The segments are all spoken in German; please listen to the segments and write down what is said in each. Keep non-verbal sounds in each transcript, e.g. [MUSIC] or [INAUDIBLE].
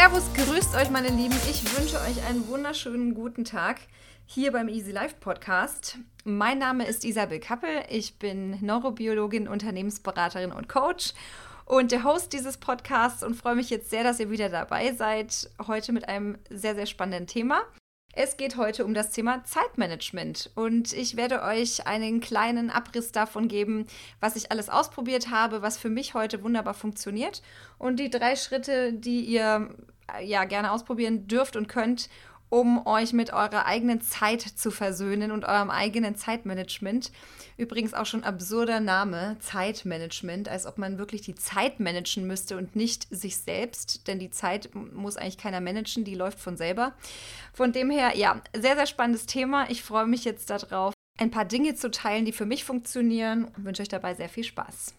Servus, grüßt euch, meine Lieben. Ich wünsche euch einen wunderschönen guten Tag hier beim Easy Life Podcast. Mein Name ist Isabel Kappel. Ich bin Neurobiologin, Unternehmensberaterin und Coach und der Host dieses Podcasts und freue mich jetzt sehr, dass ihr wieder dabei seid. Heute mit einem sehr, sehr spannenden Thema. Es geht heute um das Thema Zeitmanagement. Und ich werde euch einen kleinen Abriss davon geben, was ich alles ausprobiert habe, was für mich heute wunderbar funktioniert. Und die drei Schritte, die ihr ja gerne ausprobieren dürft und könnt, um euch mit eurer eigenen Zeit zu versöhnen und eurem eigenen Zeitmanagement. Übrigens auch schon absurder Name, Zeitmanagement, als ob man wirklich die Zeit managen müsste und nicht sich selbst, denn die Zeit muss eigentlich keiner managen, die läuft von selber. Von dem her, ja, sehr, sehr spannendes Thema. Ich freue mich jetzt darauf, ein paar Dinge zu teilen, die für mich funktionieren und wünsche euch dabei sehr viel Spaß.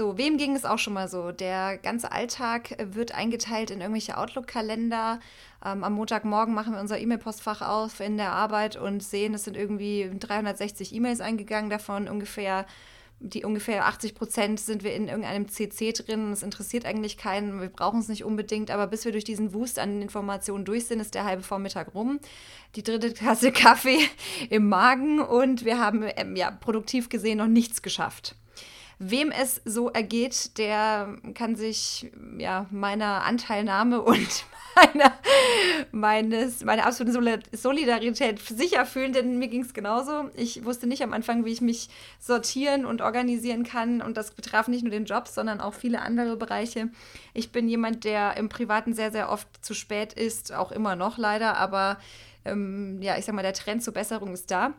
So, wem ging es auch schon mal so? Der ganze Alltag wird eingeteilt in irgendwelche Outlook-Kalender. Ähm, am Montagmorgen machen wir unser E-Mail-Postfach auf in der Arbeit und sehen, es sind irgendwie 360 E-Mails eingegangen, davon ungefähr die ungefähr 80 Prozent sind wir in irgendeinem CC drin. Es interessiert eigentlich keinen, wir brauchen es nicht unbedingt, aber bis wir durch diesen Wust an Informationen durch sind, ist der halbe Vormittag rum. Die dritte Tasse [LAUGHS] Kaffee im Magen und wir haben ähm, ja produktiv gesehen noch nichts geschafft. Wem es so ergeht, der kann sich ja meiner Anteilnahme [LAUGHS] und meiner, meines, meiner absoluten Solidarität sicher fühlen, denn mir ging es genauso. Ich wusste nicht am Anfang, wie ich mich sortieren und organisieren kann. Und das betraf nicht nur den Job, sondern auch viele andere Bereiche. Ich bin jemand, der im Privaten sehr, sehr oft zu spät ist, auch immer noch leider, aber ähm, ja, ich sag mal, der Trend zur Besserung ist da.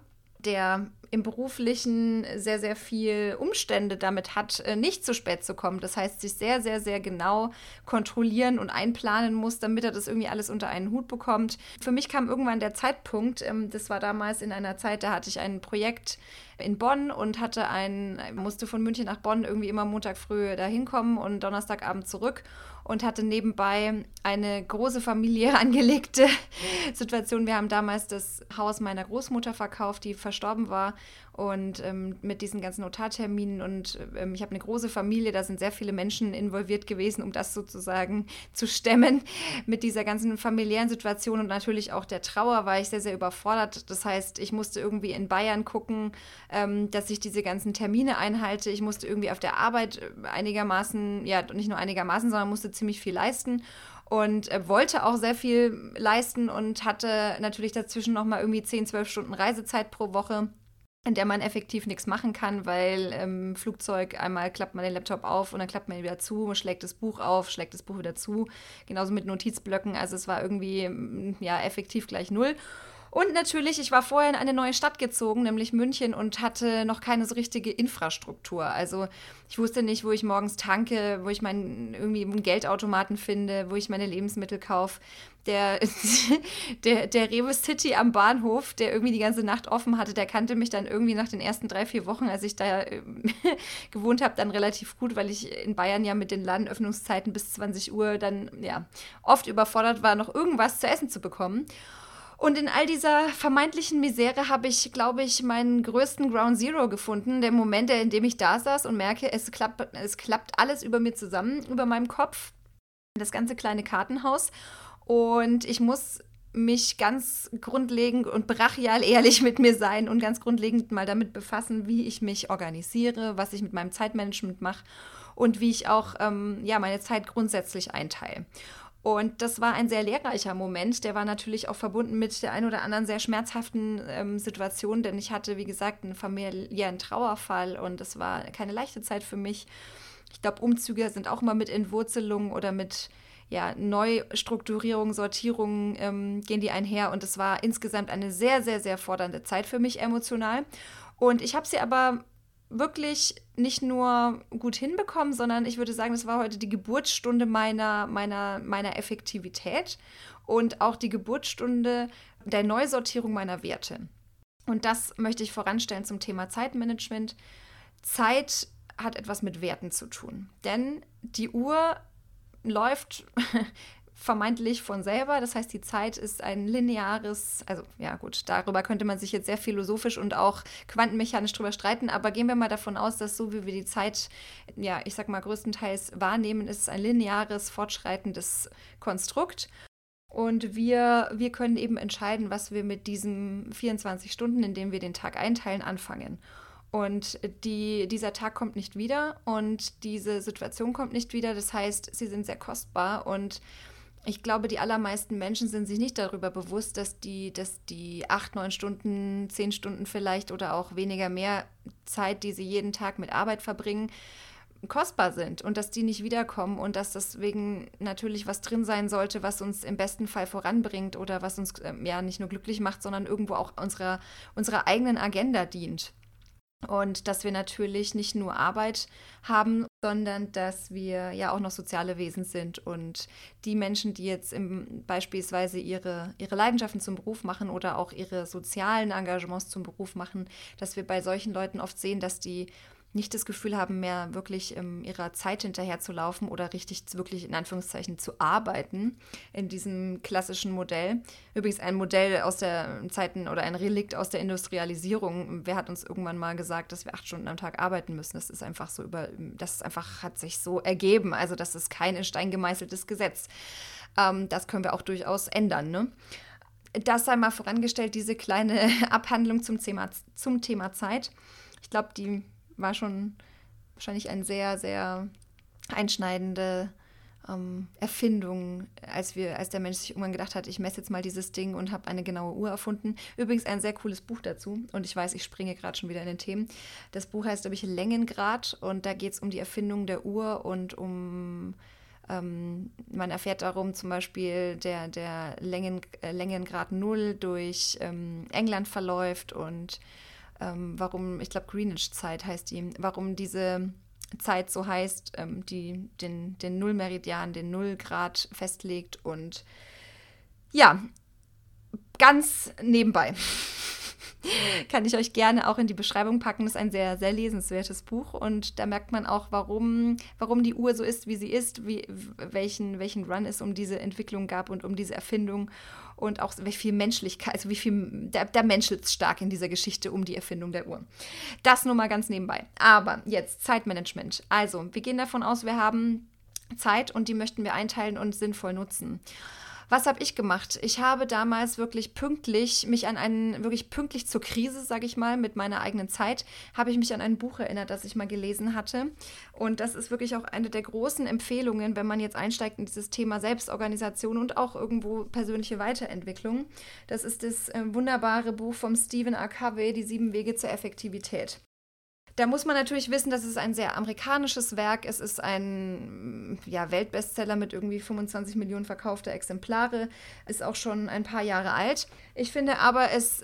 Der im Beruflichen sehr, sehr viel Umstände damit hat, äh, nicht zu spät zu kommen. Das heißt, sich sehr, sehr, sehr genau kontrollieren und einplanen muss, damit er das irgendwie alles unter einen Hut bekommt. Für mich kam irgendwann der Zeitpunkt, ähm, das war damals in einer Zeit, da hatte ich ein Projekt in Bonn und hatte ein, musste von München nach Bonn irgendwie immer Montag früh dahin kommen und Donnerstagabend zurück und hatte nebenbei eine große Familie [LAUGHS] angelegte Situation. Wir haben damals das Haus meiner Großmutter verkauft, die verstorben war und ähm, mit diesen ganzen Notarterminen und ähm, ich habe eine große Familie, da sind sehr viele Menschen involviert gewesen, um das sozusagen [LAUGHS] zu stemmen. Mit dieser ganzen familiären Situation und natürlich auch der Trauer war ich sehr, sehr überfordert. Das heißt, ich musste irgendwie in Bayern gucken, ähm, dass ich diese ganzen Termine einhalte. Ich musste irgendwie auf der Arbeit äh, einigermaßen, ja, nicht nur einigermaßen, sondern musste ziemlich viel leisten und äh, wollte auch sehr viel leisten und hatte natürlich dazwischen noch mal irgendwie 10, 12 Stunden Reisezeit pro Woche in der man effektiv nichts machen kann, weil im Flugzeug einmal klappt man den Laptop auf und dann klappt man ihn wieder zu, schlägt das Buch auf, schlägt das Buch wieder zu. Genauso mit Notizblöcken. Also es war irgendwie mm, ja effektiv gleich null. Und natürlich, ich war vorher in eine neue Stadt gezogen, nämlich München, und hatte noch keine so richtige Infrastruktur. Also ich wusste nicht, wo ich morgens tanke, wo ich meinen irgendwie einen Geldautomaten finde, wo ich meine Lebensmittel kaufe. Der, [LAUGHS] der, der Rewe City am Bahnhof, der irgendwie die ganze Nacht offen hatte, der kannte mich dann irgendwie nach den ersten drei, vier Wochen, als ich da äh, [LAUGHS] gewohnt habe, dann relativ gut, weil ich in Bayern ja mit den Ladenöffnungszeiten bis 20 Uhr dann ja oft überfordert war, noch irgendwas zu essen zu bekommen. Und in all dieser vermeintlichen Misere habe ich, glaube ich, meinen größten Ground Zero gefunden. Der Moment, in dem ich da saß und merke, es klappt, es klappt alles über mir zusammen, über meinem Kopf. Das ganze kleine Kartenhaus. Und ich muss mich ganz grundlegend und brachial ehrlich mit mir sein und ganz grundlegend mal damit befassen, wie ich mich organisiere, was ich mit meinem Zeitmanagement mache und wie ich auch ähm, ja, meine Zeit grundsätzlich einteile. Und das war ein sehr lehrreicher Moment. Der war natürlich auch verbunden mit der ein oder anderen sehr schmerzhaften ähm, Situation, denn ich hatte, wie gesagt, einen familiären Trauerfall und es war keine leichte Zeit für mich. Ich glaube, Umzüge sind auch immer mit Entwurzelung oder mit ja, Neustrukturierung, Sortierung ähm, gehen die einher. Und es war insgesamt eine sehr, sehr, sehr fordernde Zeit für mich emotional. Und ich habe sie aber wirklich nicht nur gut hinbekommen, sondern ich würde sagen, das war heute die Geburtsstunde meiner, meiner, meiner Effektivität und auch die Geburtsstunde der Neusortierung meiner Werte. Und das möchte ich voranstellen zum Thema Zeitmanagement. Zeit hat etwas mit Werten zu tun, denn die Uhr [LAUGHS] läuft vermeintlich von selber. Das heißt, die Zeit ist ein lineares, also ja gut, darüber könnte man sich jetzt sehr philosophisch und auch quantenmechanisch drüber streiten, aber gehen wir mal davon aus, dass so wie wir die Zeit, ja, ich sag mal, größtenteils wahrnehmen, ist es ein lineares, fortschreitendes Konstrukt. Und wir, wir können eben entscheiden, was wir mit diesen 24 Stunden, in denen wir den Tag einteilen, anfangen. Und die, dieser Tag kommt nicht wieder und diese Situation kommt nicht wieder. Das heißt, sie sind sehr kostbar und ich glaube, die allermeisten Menschen sind sich nicht darüber bewusst, dass die, dass die acht, neun Stunden, zehn Stunden vielleicht oder auch weniger mehr Zeit, die sie jeden Tag mit Arbeit verbringen, kostbar sind und dass die nicht wiederkommen und dass deswegen natürlich was drin sein sollte, was uns im besten Fall voranbringt oder was uns ähm, ja nicht nur glücklich macht, sondern irgendwo auch unserer, unserer eigenen Agenda dient. Und dass wir natürlich nicht nur Arbeit haben, sondern dass wir ja auch noch soziale Wesen sind. Und die Menschen, die jetzt im, beispielsweise ihre, ihre Leidenschaften zum Beruf machen oder auch ihre sozialen Engagements zum Beruf machen, dass wir bei solchen Leuten oft sehen, dass die nicht das Gefühl haben, mehr wirklich ähm, ihrer Zeit hinterherzulaufen oder richtig wirklich in Anführungszeichen zu arbeiten in diesem klassischen Modell. Übrigens ein Modell aus der Zeiten oder ein Relikt aus der Industrialisierung. Wer hat uns irgendwann mal gesagt, dass wir acht Stunden am Tag arbeiten müssen? Das ist einfach so über, das ist einfach hat sich so ergeben. Also das ist kein in Stein gemeißeltes Gesetz. Ähm, das können wir auch durchaus ändern. Ne? Das sei mal vorangestellt, diese kleine [LAUGHS] Abhandlung zum Thema, zum Thema Zeit. Ich glaube, die war schon wahrscheinlich eine sehr, sehr einschneidende ähm, Erfindung, als, wir, als der Mensch sich irgendwann gedacht hat, ich messe jetzt mal dieses Ding und habe eine genaue Uhr erfunden. Übrigens ein sehr cooles Buch dazu. Und ich weiß, ich springe gerade schon wieder in den Themen. Das Buch heißt, glaube ich, Längengrad. Und da geht es um die Erfindung der Uhr und um ähm, man erfährt darum zum Beispiel, der, der Längen, äh, Längengrad 0 durch ähm, England verläuft und ähm, warum, ich glaube, Greenwich-Zeit heißt die, warum diese Zeit so heißt, ähm, die den, den Nullmeridian, den Nullgrad festlegt und ja, ganz nebenbei. Kann ich euch gerne auch in die Beschreibung packen. Das ist ein sehr, sehr lesenswertes Buch und da merkt man auch, warum, warum die Uhr so ist, wie sie ist, wie, welchen, welchen Run es um diese Entwicklung gab und um diese Erfindung und auch wie viel Menschlichkeit, also wie viel, der, der Mensch ist stark in dieser Geschichte um die Erfindung der Uhr. Das nur mal ganz nebenbei. Aber jetzt Zeitmanagement. Also, wir gehen davon aus, wir haben Zeit und die möchten wir einteilen und sinnvoll nutzen. Was habe ich gemacht? Ich habe damals wirklich pünktlich mich an einen, wirklich pünktlich zur Krise, sage ich mal, mit meiner eigenen Zeit, habe ich mich an ein Buch erinnert, das ich mal gelesen hatte. Und das ist wirklich auch eine der großen Empfehlungen, wenn man jetzt einsteigt in dieses Thema Selbstorganisation und auch irgendwo persönliche Weiterentwicklung. Das ist das äh, wunderbare Buch vom Stephen R. Covey, Die sieben Wege zur Effektivität. Da muss man natürlich wissen, dass es ein sehr amerikanisches Werk. Es ist ein ja, Weltbestseller mit irgendwie 25 Millionen verkaufter Exemplare. Ist auch schon ein paar Jahre alt. Ich finde aber, es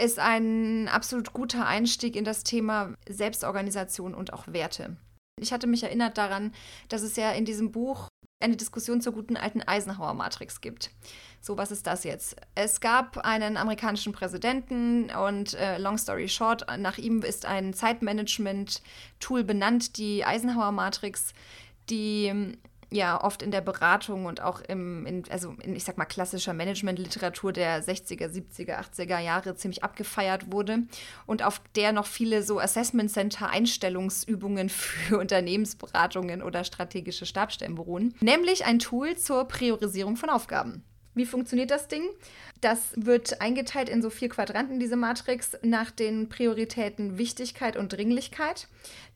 ist ein absolut guter Einstieg in das Thema Selbstorganisation und auch Werte. Ich hatte mich erinnert daran, dass es ja in diesem Buch eine Diskussion zur guten alten Eisenhower-Matrix gibt. So, was ist das jetzt? Es gab einen amerikanischen Präsidenten und äh, long story short, nach ihm ist ein Zeitmanagement-Tool benannt, die Eisenhower-Matrix, die ja oft in der Beratung und auch im, in, also in, ich sag mal, klassischer Managementliteratur der 60er, 70er, 80er Jahre ziemlich abgefeiert wurde und auf der noch viele so Assessment Center Einstellungsübungen [LAUGHS] für Unternehmensberatungen oder strategische Stabstellen beruhen, nämlich ein Tool zur Priorisierung von Aufgaben. Wie funktioniert das Ding? Das wird eingeteilt in so vier Quadranten, diese Matrix, nach den Prioritäten Wichtigkeit und Dringlichkeit.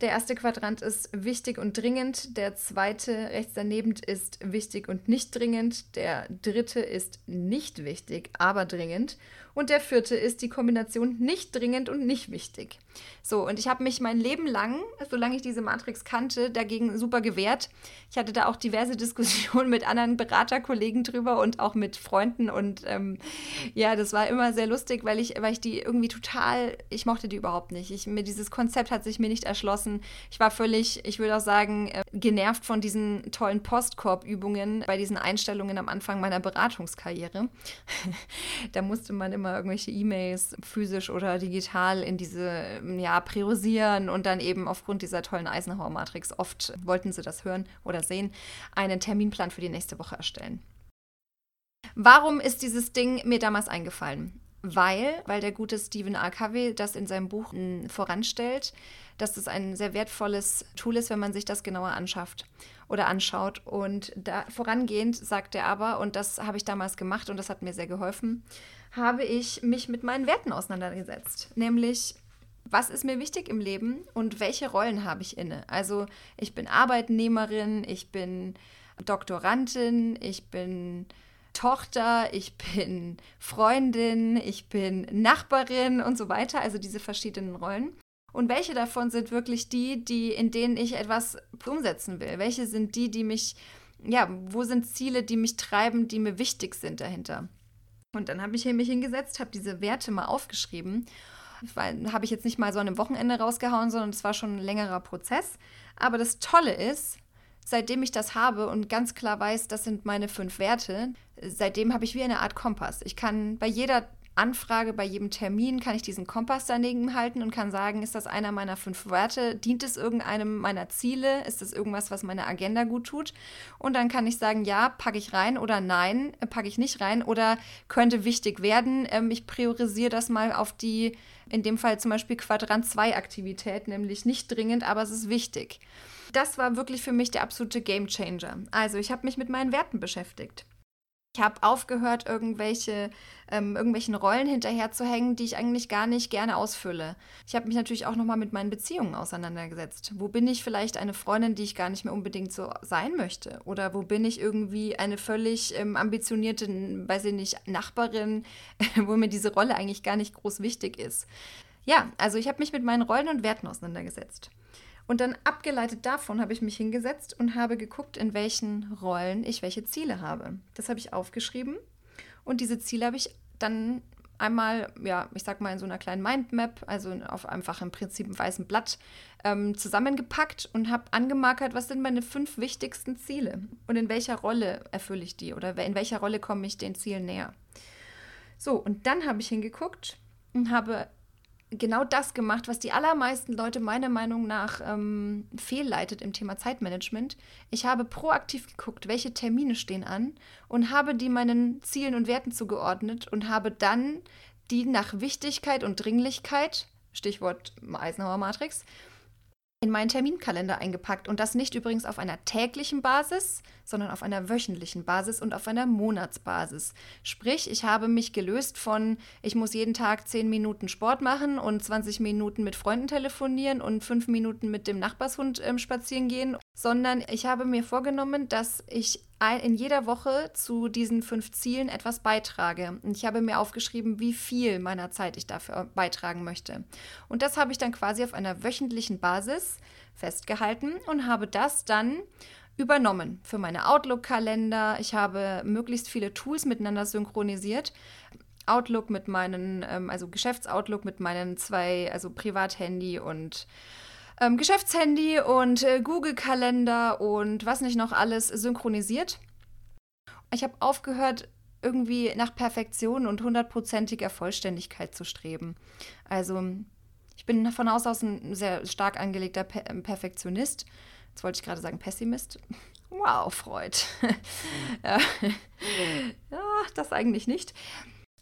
Der erste Quadrant ist wichtig und dringend, der zweite rechts daneben ist wichtig und nicht dringend, der dritte ist nicht wichtig, aber dringend und der vierte ist die Kombination nicht dringend und nicht wichtig. So, und ich habe mich mein Leben lang, solange ich diese Matrix kannte, dagegen super gewehrt. Ich hatte da auch diverse [LAUGHS] Diskussionen mit anderen Beraterkollegen drüber und auch mit Freunden. Und ähm, ja, das war immer sehr lustig, weil ich, weil ich die irgendwie total, ich mochte die überhaupt nicht. Ich, mir dieses Konzept hat sich mir nicht erschlossen. Ich war völlig, ich würde auch sagen, äh, genervt von diesen tollen Postkorb-Übungen bei diesen Einstellungen am Anfang meiner Beratungskarriere. [LAUGHS] da musste man immer immer irgendwelche E-Mails physisch oder digital in diese, ja, priorisieren und dann eben aufgrund dieser tollen Eisenhower-Matrix, oft wollten sie das hören oder sehen, einen Terminplan für die nächste Woche erstellen. Warum ist dieses Ding mir damals eingefallen? Weil, weil der gute Stephen. Covey das in seinem Buch hm, voranstellt, dass das ein sehr wertvolles Tool ist, wenn man sich das genauer anschafft oder anschaut. Und da vorangehend sagt er aber, und das habe ich damals gemacht und das hat mir sehr geholfen, habe ich mich mit meinen Werten auseinandergesetzt. Nämlich, was ist mir wichtig im Leben und welche Rollen habe ich inne? Also ich bin Arbeitnehmerin, ich bin Doktorandin, ich bin Tochter, ich bin Freundin, ich bin Nachbarin und so weiter, also diese verschiedenen Rollen. Und welche davon sind wirklich die, die, in denen ich etwas umsetzen will? Welche sind die, die mich, ja, wo sind Ziele, die mich treiben, die mir wichtig sind dahinter? Und dann habe ich mich hingesetzt, habe diese Werte mal aufgeschrieben. Habe ich jetzt nicht mal so an einem Wochenende rausgehauen, sondern es war schon ein längerer Prozess. Aber das Tolle ist, seitdem ich das habe und ganz klar weiß, das sind meine fünf Werte, seitdem habe ich wie eine Art Kompass. Ich kann bei jeder Anfrage, bei jedem Termin kann ich diesen Kompass daneben halten und kann sagen, ist das einer meiner fünf Werte? Dient es irgendeinem meiner Ziele? Ist es irgendwas, was meine Agenda gut tut? Und dann kann ich sagen, ja, packe ich rein oder nein, äh, packe ich nicht rein oder könnte wichtig werden. Ähm, ich priorisiere das mal auf die, in dem Fall zum Beispiel Quadrant 2 Aktivität, nämlich nicht dringend, aber es ist wichtig. Das war wirklich für mich der absolute Game Changer. Also ich habe mich mit meinen Werten beschäftigt. Ich habe aufgehört, irgendwelche, ähm, irgendwelchen Rollen hinterherzuhängen, die ich eigentlich gar nicht gerne ausfülle. Ich habe mich natürlich auch nochmal mit meinen Beziehungen auseinandergesetzt. Wo bin ich vielleicht eine Freundin, die ich gar nicht mehr unbedingt so sein möchte? Oder wo bin ich irgendwie eine völlig ähm, ambitionierte, weiß ich nicht, Nachbarin, [LAUGHS] wo mir diese Rolle eigentlich gar nicht groß wichtig ist? Ja, also ich habe mich mit meinen Rollen und Werten auseinandergesetzt. Und dann abgeleitet davon habe ich mich hingesetzt und habe geguckt, in welchen Rollen ich welche Ziele habe. Das habe ich aufgeschrieben und diese Ziele habe ich dann einmal, ja, ich sag mal in so einer kleinen Mindmap, also auf einfach im Prinzip einem weißen Blatt, ähm, zusammengepackt und habe angemarkert, was sind meine fünf wichtigsten Ziele und in welcher Rolle erfülle ich die oder in welcher Rolle komme ich den Zielen näher. So, und dann habe ich hingeguckt und habe genau das gemacht, was die allermeisten Leute meiner Meinung nach ähm, fehlleitet im Thema Zeitmanagement. Ich habe proaktiv geguckt, welche Termine stehen an und habe die meinen Zielen und Werten zugeordnet und habe dann die nach Wichtigkeit und Dringlichkeit, Stichwort Eisenhower Matrix, in meinen Terminkalender eingepackt und das nicht übrigens auf einer täglichen Basis, sondern auf einer wöchentlichen Basis und auf einer Monatsbasis. Sprich, ich habe mich gelöst von, ich muss jeden Tag 10 Minuten Sport machen und 20 Minuten mit Freunden telefonieren und 5 Minuten mit dem Nachbarshund ähm, spazieren gehen, sondern ich habe mir vorgenommen, dass ich in jeder Woche zu diesen fünf Zielen etwas beitrage. Und ich habe mir aufgeschrieben, wie viel meiner Zeit ich dafür beitragen möchte. Und das habe ich dann quasi auf einer wöchentlichen Basis festgehalten und habe das dann übernommen für meine Outlook-Kalender. Ich habe möglichst viele Tools miteinander synchronisiert. Outlook mit meinen, ähm, also Geschäftsoutlook mit meinen zwei, also Privathandy und ähm, Geschäftshandy und äh, Google-Kalender und was nicht noch alles synchronisiert. Ich habe aufgehört, irgendwie nach Perfektion und hundertprozentiger Vollständigkeit zu streben. Also ich bin von Haus aus ein sehr stark angelegter per ähm, Perfektionist. Jetzt wollte ich gerade sagen Pessimist. Wow, Freud. [LAUGHS] ja, das eigentlich nicht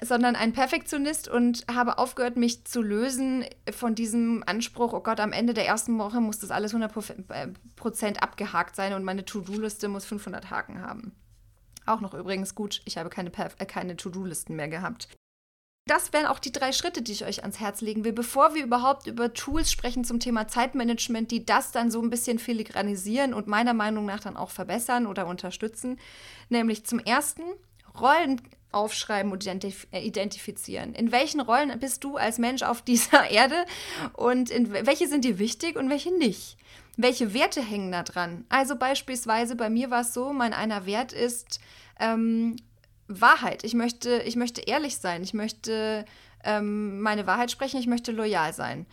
sondern ein Perfektionist und habe aufgehört, mich zu lösen von diesem Anspruch, oh Gott, am Ende der ersten Woche muss das alles 100% abgehakt sein und meine To-Do-Liste muss 500 Haken haben. Auch noch übrigens gut, ich habe keine, äh, keine To-Do-Listen mehr gehabt. Das wären auch die drei Schritte, die ich euch ans Herz legen will, bevor wir überhaupt über Tools sprechen zum Thema Zeitmanagement, die das dann so ein bisschen filigranisieren und meiner Meinung nach dann auch verbessern oder unterstützen. Nämlich zum ersten Rollen aufschreiben und identif äh, identifizieren. In welchen Rollen bist du als Mensch auf dieser [LAUGHS] Erde und in, welche sind dir wichtig und welche nicht? Welche Werte hängen da dran? Also beispielsweise bei mir war es so, mein einer Wert ist ähm, Wahrheit. Ich möchte, ich möchte ehrlich sein. Ich möchte ähm, meine Wahrheit sprechen. Ich möchte loyal sein.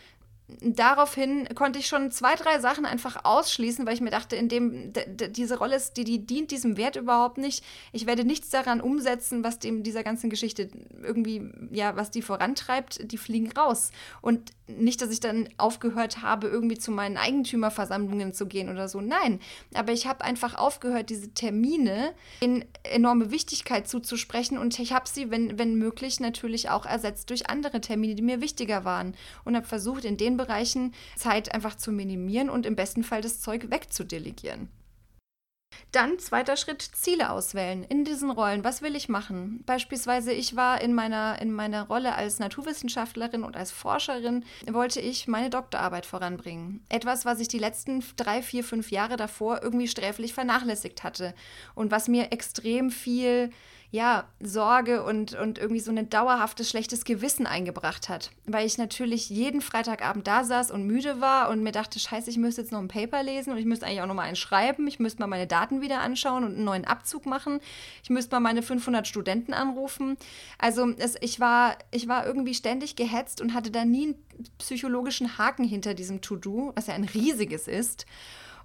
Daraufhin konnte ich schon zwei, drei Sachen einfach ausschließen, weil ich mir dachte, in dem diese Rolle ist, die, die dient diesem Wert überhaupt nicht. Ich werde nichts daran umsetzen, was dem dieser ganzen Geschichte irgendwie, ja, was die vorantreibt, die fliegen raus. Und nicht, dass ich dann aufgehört habe, irgendwie zu meinen Eigentümerversammlungen zu gehen oder so. Nein, aber ich habe einfach aufgehört, diese Termine in enorme Wichtigkeit zuzusprechen und ich habe sie, wenn, wenn möglich, natürlich auch ersetzt durch andere Termine, die mir wichtiger waren und habe versucht, in den Bereichen Zeit einfach zu minimieren und im besten Fall das Zeug wegzudelegieren. Dann zweiter Schritt, Ziele auswählen in diesen Rollen. Was will ich machen? Beispielsweise, ich war in meiner, in meiner Rolle als Naturwissenschaftlerin und als Forscherin, wollte ich meine Doktorarbeit voranbringen. Etwas, was ich die letzten drei, vier, fünf Jahre davor irgendwie sträflich vernachlässigt hatte und was mir extrem viel ja, Sorge und, und irgendwie so ein dauerhaftes schlechtes Gewissen eingebracht hat. Weil ich natürlich jeden Freitagabend da saß und müde war und mir dachte, scheiße, ich müsste jetzt noch ein Paper lesen und ich müsste eigentlich auch noch mal einen schreiben. Ich müsste mal meine Daten wieder anschauen und einen neuen Abzug machen. Ich müsste mal meine 500 Studenten anrufen. Also es, ich, war, ich war irgendwie ständig gehetzt und hatte da nie einen psychologischen Haken hinter diesem To-Do, was ja ein riesiges ist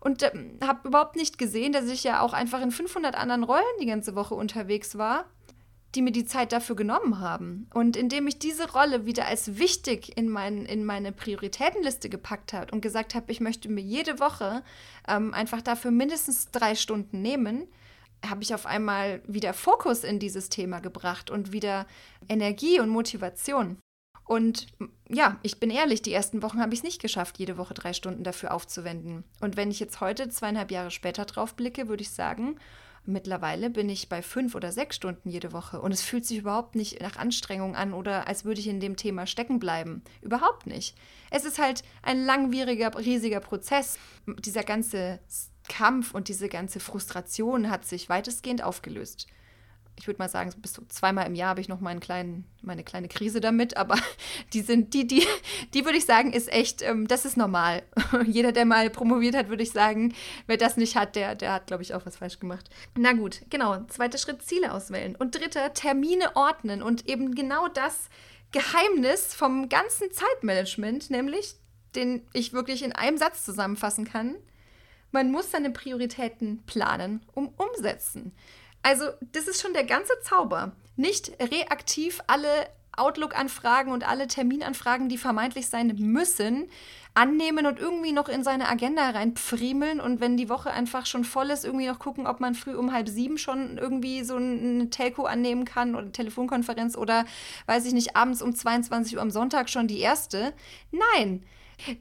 und äh, habe überhaupt nicht gesehen, dass ich ja auch einfach in 500 anderen Rollen die ganze Woche unterwegs war, die mir die Zeit dafür genommen haben. Und indem ich diese Rolle wieder als wichtig in, mein, in meine Prioritätenliste gepackt habe und gesagt habe, ich möchte mir jede Woche ähm, einfach dafür mindestens drei Stunden nehmen, habe ich auf einmal wieder Fokus in dieses Thema gebracht und wieder Energie und Motivation. Und ja, ich bin ehrlich, die ersten Wochen habe ich es nicht geschafft, jede Woche drei Stunden dafür aufzuwenden. Und wenn ich jetzt heute, zweieinhalb Jahre später drauf blicke, würde ich sagen, mittlerweile bin ich bei fünf oder sechs Stunden jede Woche. Und es fühlt sich überhaupt nicht nach Anstrengung an oder als würde ich in dem Thema stecken bleiben. Überhaupt nicht. Es ist halt ein langwieriger, riesiger Prozess. Dieser ganze Kampf und diese ganze Frustration hat sich weitestgehend aufgelöst ich würde mal sagen, bis zu zweimal im Jahr habe ich noch meinen kleinen, meine kleine Krise damit, aber [LAUGHS] die sind, die, die, die würde ich sagen, ist echt, ähm, das ist normal. [LAUGHS] Jeder, der mal promoviert hat, würde ich sagen, wer das nicht hat, der, der hat, glaube ich, auch was falsch gemacht. Na gut, genau. Zweiter Schritt, Ziele auswählen. Und dritter, Termine ordnen und eben genau das Geheimnis vom ganzen Zeitmanagement, nämlich, den ich wirklich in einem Satz zusammenfassen kann. Man muss seine Prioritäten planen, um umsetzen. Also, das ist schon der ganze Zauber. Nicht reaktiv alle Outlook-Anfragen und alle Terminanfragen, die vermeintlich sein müssen, annehmen und irgendwie noch in seine Agenda reinpfriemeln und wenn die Woche einfach schon voll ist, irgendwie noch gucken, ob man früh um halb sieben schon irgendwie so eine Telco annehmen kann oder Telefonkonferenz oder weiß ich nicht, abends um 22 Uhr am Sonntag schon die erste. Nein,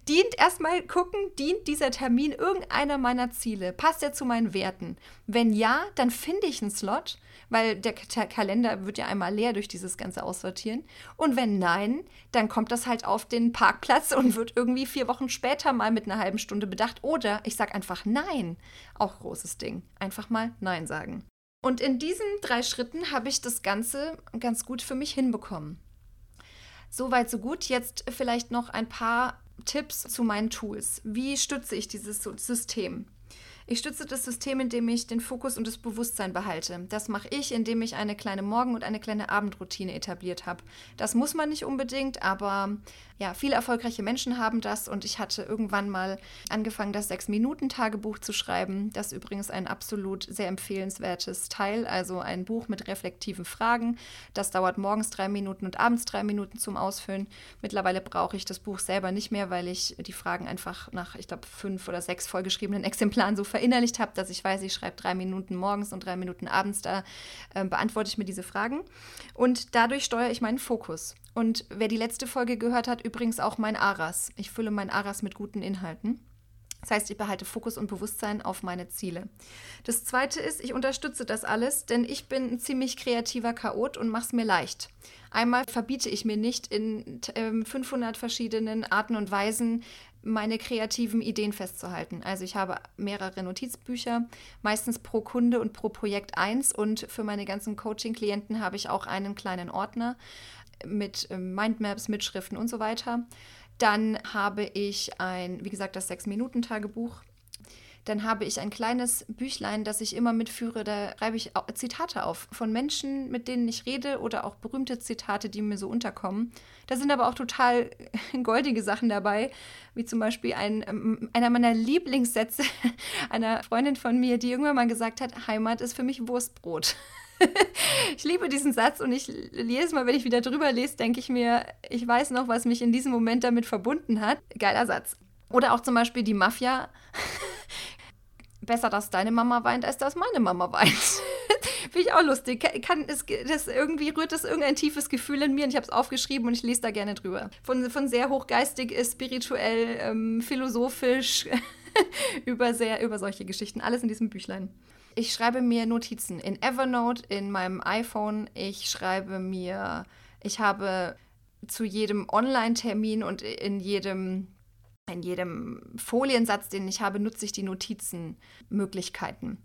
Dient erstmal gucken, dient dieser Termin irgendeiner meiner Ziele? Passt er zu meinen Werten? Wenn ja, dann finde ich einen Slot, weil der Kalender wird ja einmal leer durch dieses ganze Aussortieren. Und wenn nein, dann kommt das halt auf den Parkplatz und wird irgendwie vier Wochen später mal mit einer halben Stunde bedacht. Oder ich sage einfach nein. Auch großes Ding. Einfach mal nein sagen. Und in diesen drei Schritten habe ich das Ganze ganz gut für mich hinbekommen. Soweit, so gut. Jetzt vielleicht noch ein paar Tipps zu meinen Tools. Wie stütze ich dieses System? Ich stütze das System, indem ich den Fokus und das Bewusstsein behalte. Das mache ich, indem ich eine kleine Morgen- und eine kleine Abendroutine etabliert habe. Das muss man nicht unbedingt, aber ja, viele erfolgreiche Menschen haben das und ich hatte irgendwann mal angefangen, das Sechs-Minuten-Tagebuch zu schreiben. Das ist übrigens ein absolut sehr empfehlenswertes Teil, also ein Buch mit reflektiven Fragen. Das dauert morgens drei Minuten und abends drei Minuten zum Ausfüllen. Mittlerweile brauche ich das Buch selber nicht mehr, weil ich die Fragen einfach nach, ich glaube, fünf oder sechs vollgeschriebenen Exemplaren so verinnerlicht habe, dass ich weiß, ich schreibe drei Minuten morgens und drei Minuten abends, da äh, beantworte ich mir diese Fragen. Und dadurch steuere ich meinen Fokus. Und wer die letzte Folge gehört hat, übrigens auch mein Aras. Ich fülle mein Aras mit guten Inhalten. Das heißt, ich behalte Fokus und Bewusstsein auf meine Ziele. Das zweite ist, ich unterstütze das alles, denn ich bin ein ziemlich kreativer Chaot und mache es mir leicht. Einmal verbiete ich mir nicht in äh, 500 verschiedenen Arten und Weisen meine kreativen Ideen festzuhalten. Also ich habe mehrere Notizbücher, meistens pro Kunde und pro Projekt eins und für meine ganzen Coaching-Klienten habe ich auch einen kleinen Ordner mit ähm, Mindmaps, Mitschriften und so weiter. Dann habe ich ein, wie gesagt, das Sechs-Minuten-Tagebuch. Dann habe ich ein kleines Büchlein, das ich immer mitführe. Da schreibe ich Zitate auf von Menschen, mit denen ich rede oder auch berühmte Zitate, die mir so unterkommen. Da sind aber auch total [LAUGHS] goldige Sachen dabei, wie zum Beispiel ein, ähm, einer meiner Lieblingssätze [LAUGHS] einer Freundin von mir, die irgendwann mal gesagt hat, Heimat ist für mich Wurstbrot. [LAUGHS] ich liebe diesen Satz und ich jedes Mal, wenn ich wieder drüber lese, denke ich mir, ich weiß noch, was mich in diesem Moment damit verbunden hat. Geiler Satz. Oder auch zum Beispiel die Mafia. Besser, dass deine Mama weint, als dass meine Mama weint. [LAUGHS] Finde ich auch lustig. Kann, es, das irgendwie rührt das irgendein tiefes Gefühl in mir und ich habe es aufgeschrieben und ich lese da gerne drüber. Von, von sehr hochgeistig, spirituell, ähm, philosophisch [LAUGHS] über, sehr, über solche Geschichten. Alles in diesem Büchlein. Ich schreibe mir Notizen in Evernote, in meinem iPhone. Ich schreibe mir, ich habe zu jedem Online-Termin und in jedem, in jedem Foliensatz, den ich habe, nutze ich die Notizenmöglichkeiten.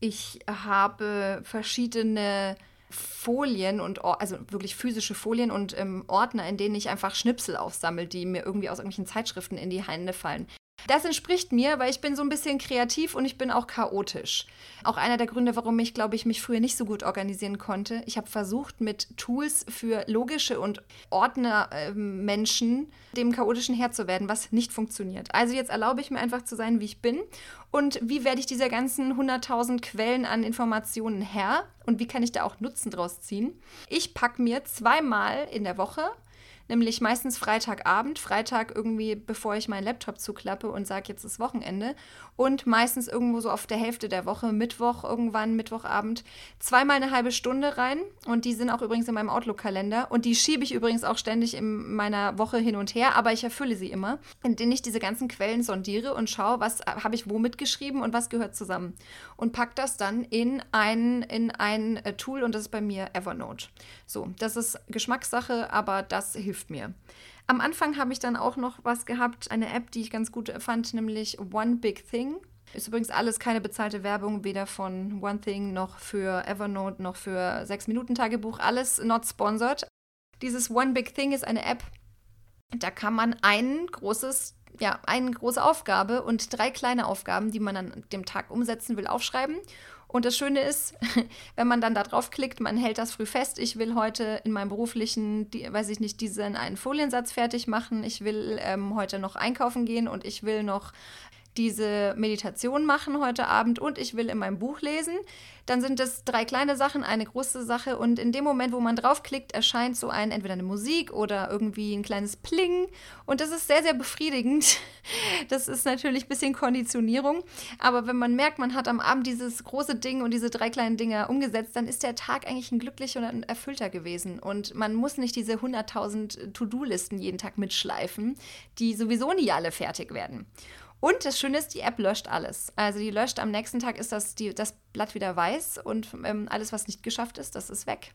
Ich habe verschiedene Folien und also wirklich physische Folien und ähm, Ordner, in denen ich einfach Schnipsel aufsammle, die mir irgendwie aus irgendwelchen Zeitschriften in die Hände fallen. Das entspricht mir, weil ich bin so ein bisschen kreativ und ich bin auch chaotisch. Auch einer der Gründe, warum ich, glaube ich, mich früher nicht so gut organisieren konnte. Ich habe versucht, mit Tools für logische und Ordner-Menschen äh, dem Chaotischen Herr zu werden, was nicht funktioniert. Also jetzt erlaube ich mir einfach zu sein, wie ich bin. Und wie werde ich dieser ganzen 100.000 Quellen an Informationen Herr? Und wie kann ich da auch Nutzen draus ziehen? Ich packe mir zweimal in der Woche nämlich meistens Freitagabend, Freitag irgendwie, bevor ich meinen Laptop zuklappe und sage, jetzt ist Wochenende. Und meistens irgendwo so auf der Hälfte der Woche, Mittwoch, irgendwann, Mittwochabend, zweimal eine halbe Stunde rein. Und die sind auch übrigens in meinem Outlook-Kalender. Und die schiebe ich übrigens auch ständig in meiner Woche hin und her, aber ich erfülle sie immer, indem ich diese ganzen Quellen sondiere und schaue, was habe ich wo mitgeschrieben und was gehört zusammen. Und packe das dann in ein, in ein äh, Tool und das ist bei mir Evernote. So, das ist Geschmackssache, aber das hilft hilft mir. Am Anfang habe ich dann auch noch was gehabt, eine App, die ich ganz gut fand, nämlich One Big Thing. Ist übrigens alles keine bezahlte Werbung, weder von One Thing noch für Evernote noch für 6-Minuten-Tagebuch. Alles not sponsored. Dieses One Big Thing ist eine App, da kann man ein großes, ja, eine große Aufgabe und drei kleine Aufgaben, die man an dem Tag umsetzen will, aufschreiben. Und das Schöne ist, [LAUGHS] wenn man dann da drauf klickt, man hält das früh fest. Ich will heute in meinem beruflichen, die, weiß ich nicht, diesen einen Foliensatz fertig machen. Ich will ähm, heute noch einkaufen gehen und ich will noch diese Meditation machen heute Abend und ich will in meinem Buch lesen, dann sind es drei kleine Sachen, eine große Sache und in dem Moment, wo man draufklickt, erscheint so ein entweder eine Musik oder irgendwie ein kleines Pling und das ist sehr, sehr befriedigend. [LAUGHS] Das ist natürlich ein bisschen Konditionierung, aber wenn man merkt, man hat am Abend dieses große Ding und diese drei kleinen Dinger umgesetzt, dann ist der Tag eigentlich ein glücklicher und ein erfüllter gewesen und man muss nicht diese 100.000 To-Do-Listen jeden Tag mitschleifen, die sowieso nie alle fertig werden. Und das Schöne ist, die App löscht alles. Also die löscht am nächsten Tag ist das, die, das Blatt wieder weiß und ähm, alles, was nicht geschafft ist, das ist weg.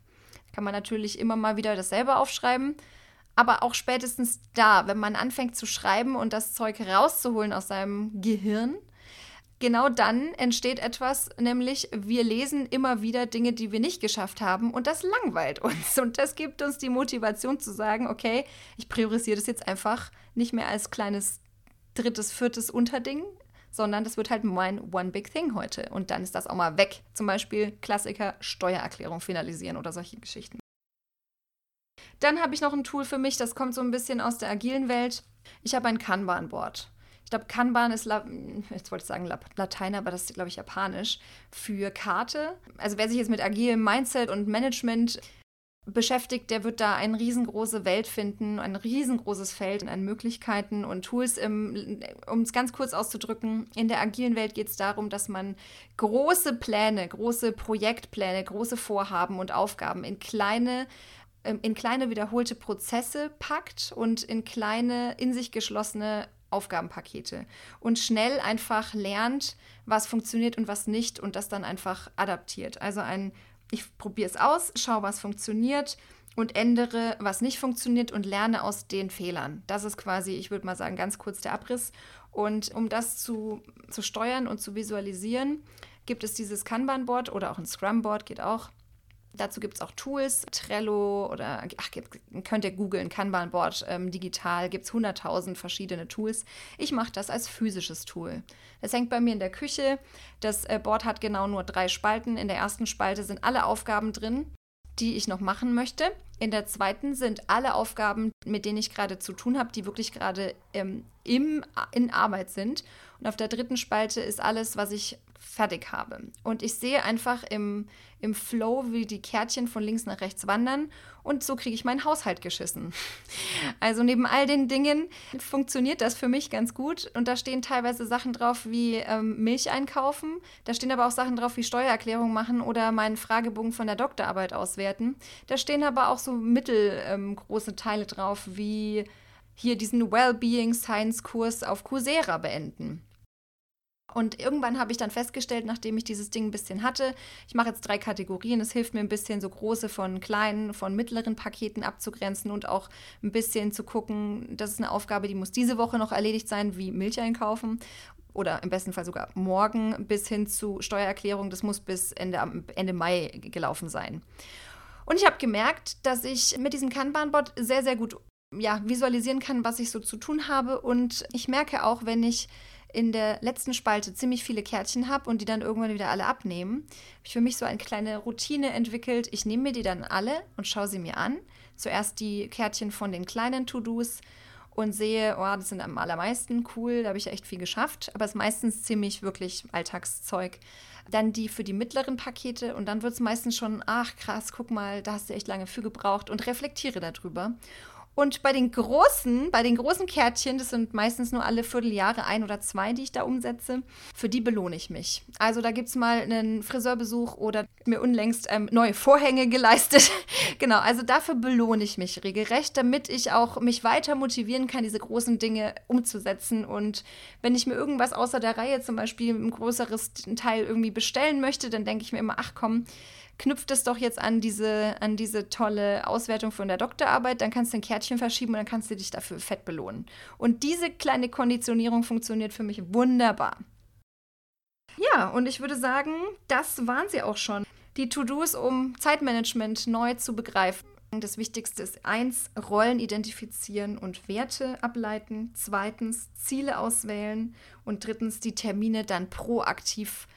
Kann man natürlich immer mal wieder dasselbe aufschreiben. Aber auch spätestens da, wenn man anfängt zu schreiben und das Zeug rauszuholen aus seinem Gehirn, genau dann entsteht etwas, nämlich wir lesen immer wieder Dinge, die wir nicht geschafft haben und das langweilt uns. Und das gibt uns die Motivation zu sagen, okay, ich priorisiere das jetzt einfach nicht mehr als kleines drittes, viertes Unterding, sondern das wird halt mein One Big Thing heute. Und dann ist das auch mal weg. Zum Beispiel Klassiker Steuererklärung finalisieren oder solche Geschichten. Dann habe ich noch ein Tool für mich, das kommt so ein bisschen aus der agilen Welt. Ich habe ein Kanban-Board. Ich glaube, Kanban ist, jetzt wollte ich sagen Latein, aber das ist, glaube ich, japanisch, für Karte. Also wer sich jetzt mit agilem Mindset und Management beschäftigt, der wird da eine riesengroße Welt finden, ein riesengroßes Feld an Möglichkeiten und Tools. Um es ganz kurz auszudrücken, in der agilen Welt geht es darum, dass man große Pläne, große Projektpläne, große Vorhaben und Aufgaben in kleine ähm, in kleine wiederholte Prozesse packt und in kleine, in sich geschlossene Aufgabenpakete und schnell einfach lernt, was funktioniert und was nicht und das dann einfach adaptiert. Also ein ich probiere es aus, schaue, was funktioniert und ändere, was nicht funktioniert und lerne aus den Fehlern. Das ist quasi, ich würde mal sagen, ganz kurz der Abriss. Und um das zu, zu steuern und zu visualisieren, gibt es dieses Kanban-Board oder auch ein Scrum-Board, geht auch. Dazu gibt es auch Tools, Trello oder ach, könnt ihr googeln, Kanban-Board ähm, digital, gibt es 100.000 verschiedene Tools. Ich mache das als physisches Tool. Das hängt bei mir in der Küche. Das äh, Board hat genau nur drei Spalten. In der ersten Spalte sind alle Aufgaben drin, die ich noch machen möchte. In der zweiten sind alle Aufgaben, mit denen ich gerade zu tun habe, die wirklich gerade ähm, in Arbeit sind. Und auf der dritten Spalte ist alles, was ich fertig habe. Und ich sehe einfach im, im Flow, wie die Kärtchen von links nach rechts wandern und so kriege ich meinen Haushalt geschissen. [LAUGHS] Also neben all den Dingen funktioniert das für mich ganz gut und da stehen teilweise Sachen drauf wie ähm, Milch einkaufen, da stehen aber auch Sachen drauf wie Steuererklärung machen oder meinen Fragebogen von der Doktorarbeit auswerten. Da stehen aber auch so mittelgroße ähm, Teile drauf wie hier diesen Wellbeing Science Kurs auf Coursera beenden. Und irgendwann habe ich dann festgestellt, nachdem ich dieses Ding ein bisschen hatte, ich mache jetzt drei Kategorien. Es hilft mir ein bisschen, so große von kleinen, von mittleren Paketen abzugrenzen und auch ein bisschen zu gucken, das ist eine Aufgabe, die muss diese Woche noch erledigt sein, wie Milch einkaufen oder im besten Fall sogar morgen bis hin zu Steuererklärung. Das muss bis Ende, Ende Mai gelaufen sein. Und ich habe gemerkt, dass ich mit diesem Kanban-Bot sehr, sehr gut ja, visualisieren kann, was ich so zu tun habe. Und ich merke auch, wenn ich in der letzten Spalte ziemlich viele Kärtchen habe und die dann irgendwann wieder alle abnehmen, habe ich für mich so eine kleine Routine entwickelt. Ich nehme mir die dann alle und schaue sie mir an. Zuerst die Kärtchen von den kleinen To-Dos und sehe, oh, das sind am allermeisten cool, da habe ich echt viel geschafft, aber es ist meistens ziemlich wirklich Alltagszeug. Dann die für die mittleren Pakete und dann wird es meistens schon, ach krass, guck mal, da hast du echt lange für gebraucht und reflektiere darüber. Und bei den großen, bei den großen Kärtchen, das sind meistens nur alle Vierteljahre ein oder zwei, die ich da umsetze, für die belohne ich mich. Also da gibt es mal einen Friseurbesuch oder mir unlängst ähm, neue Vorhänge [LAUGHS] geleistet. genau, also dafür belohne ich mich regelrecht, damit ich auch mich weiter motivieren kann, diese großen Dinge umzusetzen. Und wenn ich mir irgendwas außer der Reihe, zum Beispiel ein größeres Teil irgendwie bestellen möchte, dann denke ich mir immer, ach komm, knüpft es doch jetzt an diese, an diese tolle Auswertung von der Doktorarbeit, dann kannst du ein Kärtchen verschieben und dann kannst du dich dafür fett belohnen. Und diese kleine Konditionierung funktioniert für mich wunderbar. Ja, und ich würde sagen, das waren sie auch schon. Die To-Dos, um Zeitmanagement neu zu begreifen. Das Wichtigste ist eins, Rollen identifizieren und Werte ableiten. Zweitens, Ziele auswählen. Und drittens, die Termine dann proaktiv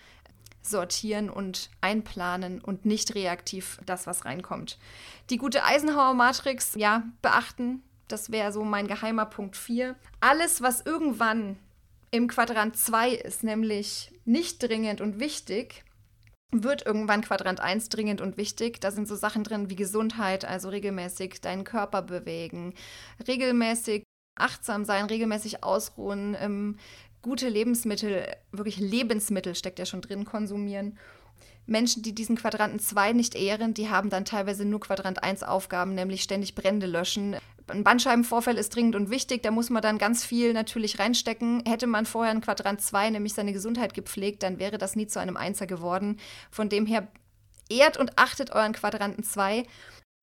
sortieren und einplanen und nicht reaktiv das, was reinkommt. Die gute Eisenhower-Matrix, ja, beachten. Das wäre so mein geheimer Punkt 4. Alles, was irgendwann im Quadrant 2 ist, nämlich nicht dringend und wichtig, wird irgendwann Quadrant 1 dringend und wichtig. Da sind so Sachen drin wie Gesundheit, also regelmäßig deinen Körper bewegen, regelmäßig achtsam sein, regelmäßig ausruhen, ähm, gute Lebensmittel, wirklich Lebensmittel steckt ja schon drin, konsumieren. Menschen, die diesen Quadranten 2 nicht ehren, die haben dann teilweise nur Quadrant 1 Aufgaben, nämlich ständig Brände löschen. Ein Bandscheibenvorfall ist dringend und wichtig, da muss man dann ganz viel natürlich reinstecken. Hätte man vorher in Quadrant 2, nämlich seine Gesundheit gepflegt, dann wäre das nie zu einem Einser geworden. Von dem her ehrt und achtet euren Quadranten 2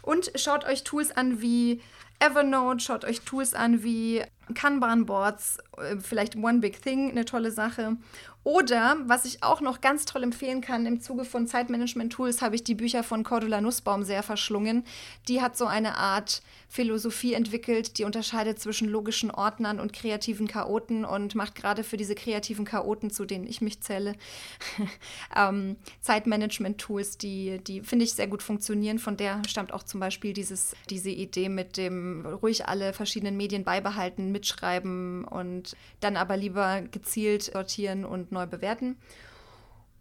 und schaut euch Tools an wie Evernote, schaut euch Tools an wie Kanban-Boards, äh, vielleicht One Big Thing, eine tolle Sache. Oder, was ich auch noch ganz toll empfehlen kann, im Zuge von Zeitmanagement-Tools habe ich die Bücher von Cordula Nussbaum sehr verschlungen. Die hat so eine Art Philosophie entwickelt, die unterscheidet zwischen logischen Ordnern und kreativen Chaoten und macht gerade für diese kreativen Chaoten, zu denen ich mich zähle, [LAUGHS] ähm, Zeitmanagement-Tools, die, die finde ich sehr gut funktionieren. Von der stammt auch zum Beispiel dieses, diese Idee mit dem ruhig alle verschiedenen Medien beibehalten, mitschreiben und dann aber lieber gezielt sortieren und neu bewerten.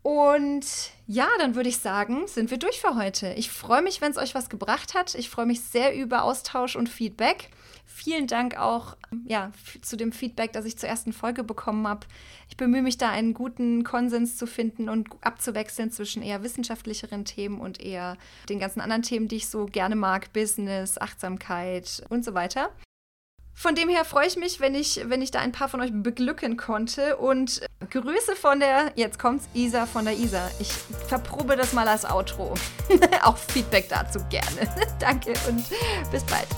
Und ja, dann würde ich sagen, sind wir durch für heute. Ich freue mich, wenn es euch was gebracht hat. Ich freue mich sehr über Austausch und Feedback. Vielen Dank auch ja, zu dem Feedback, das ich zur ersten Folge bekommen habe. Ich bemühe mich da, einen guten Konsens zu finden und abzuwechseln zwischen eher wissenschaftlicheren Themen und eher den ganzen anderen Themen, die ich so gerne mag, Business, Achtsamkeit und so weiter. Von dem her freue ich mich, wenn ich, wenn ich da ein paar von euch beglücken konnte. Und Grüße von der, jetzt kommt's, Isa von der Isa. Ich verprobe das mal als Outro. [LAUGHS] Auch Feedback dazu gerne. [LAUGHS] Danke und bis bald.